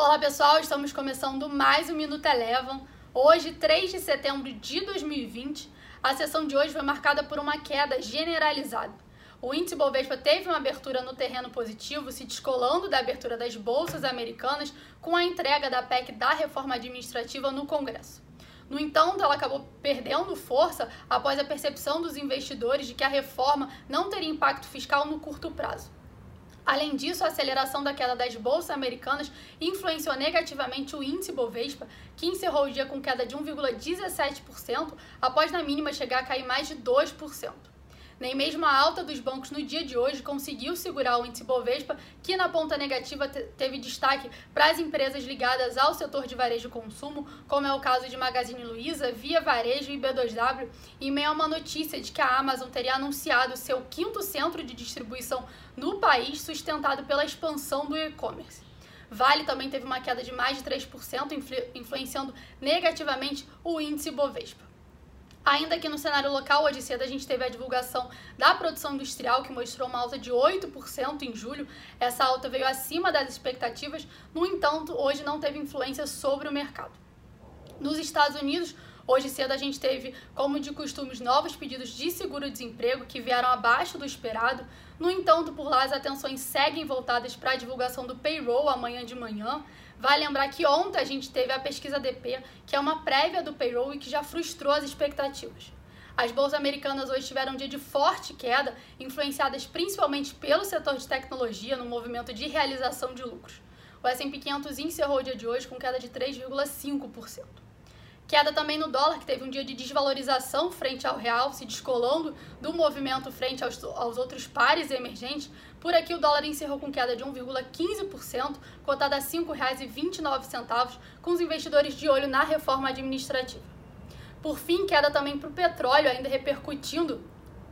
Olá pessoal, estamos começando mais um Minuto Elevam. Hoje, 3 de setembro de 2020, a sessão de hoje foi marcada por uma queda generalizada. O índice Bovespa teve uma abertura no terreno positivo, se descolando da abertura das bolsas americanas com a entrega da PEC da reforma administrativa no Congresso. No entanto, ela acabou perdendo força após a percepção dos investidores de que a reforma não teria impacto fiscal no curto prazo. Além disso, a aceleração da queda das bolsas americanas influenciou negativamente o índice Bovespa, que encerrou o dia com queda de 1,17%, após na mínima chegar a cair mais de 2%. Nem mesmo a alta dos bancos no dia de hoje conseguiu segurar o índice Bovespa, que na ponta negativa teve destaque para as empresas ligadas ao setor de varejo e consumo, como é o caso de Magazine Luiza, Via Varejo e B2W, em meio a uma notícia de que a Amazon teria anunciado seu quinto centro de distribuição no país, sustentado pela expansão do e-commerce. Vale também teve uma queda de mais de 3%, influenciando negativamente o índice Bovespa. Ainda que no cenário local, hoje cedo a gente teve a divulgação da produção industrial, que mostrou uma alta de 8% em julho. Essa alta veio acima das expectativas, no entanto, hoje não teve influência sobre o mercado. Nos Estados Unidos, Hoje cedo a gente teve, como de costumes, novos pedidos de seguro-desemprego que vieram abaixo do esperado. No entanto, por lá as atenções seguem voltadas para a divulgação do payroll amanhã de manhã. Vale lembrar que ontem a gente teve a pesquisa DP, que é uma prévia do payroll e que já frustrou as expectativas. As bolsas americanas hoje tiveram um dia de forte queda, influenciadas principalmente pelo setor de tecnologia no movimento de realização de lucros. O S&P 500 encerrou o dia de hoje com queda de 3,5%. Queda também no dólar, que teve um dia de desvalorização frente ao real, se descolando do movimento frente aos, aos outros pares emergentes. Por aqui, o dólar encerrou com queda de 1,15%, cotado a R$ 5,29, com os investidores de olho na reforma administrativa. Por fim, queda também para o petróleo, ainda repercutindo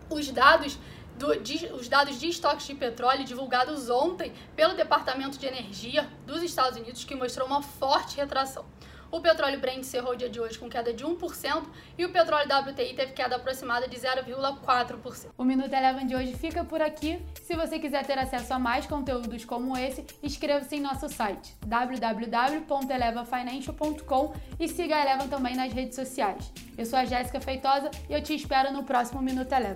os dados do, de, os dados de estoques de petróleo divulgados ontem pelo Departamento de Energia dos Estados Unidos, que mostrou uma forte retração. O petróleo Brent encerrou o dia de hoje com queda de 1% e o petróleo WTI teve queda aproximada de 0,4%. O Minuto Eleven de hoje fica por aqui. Se você quiser ter acesso a mais conteúdos como esse, inscreva-se em nosso site www.elevafinancial.com e siga a Eleven também nas redes sociais. Eu sou a Jéssica Feitosa e eu te espero no próximo Minuto Eleven.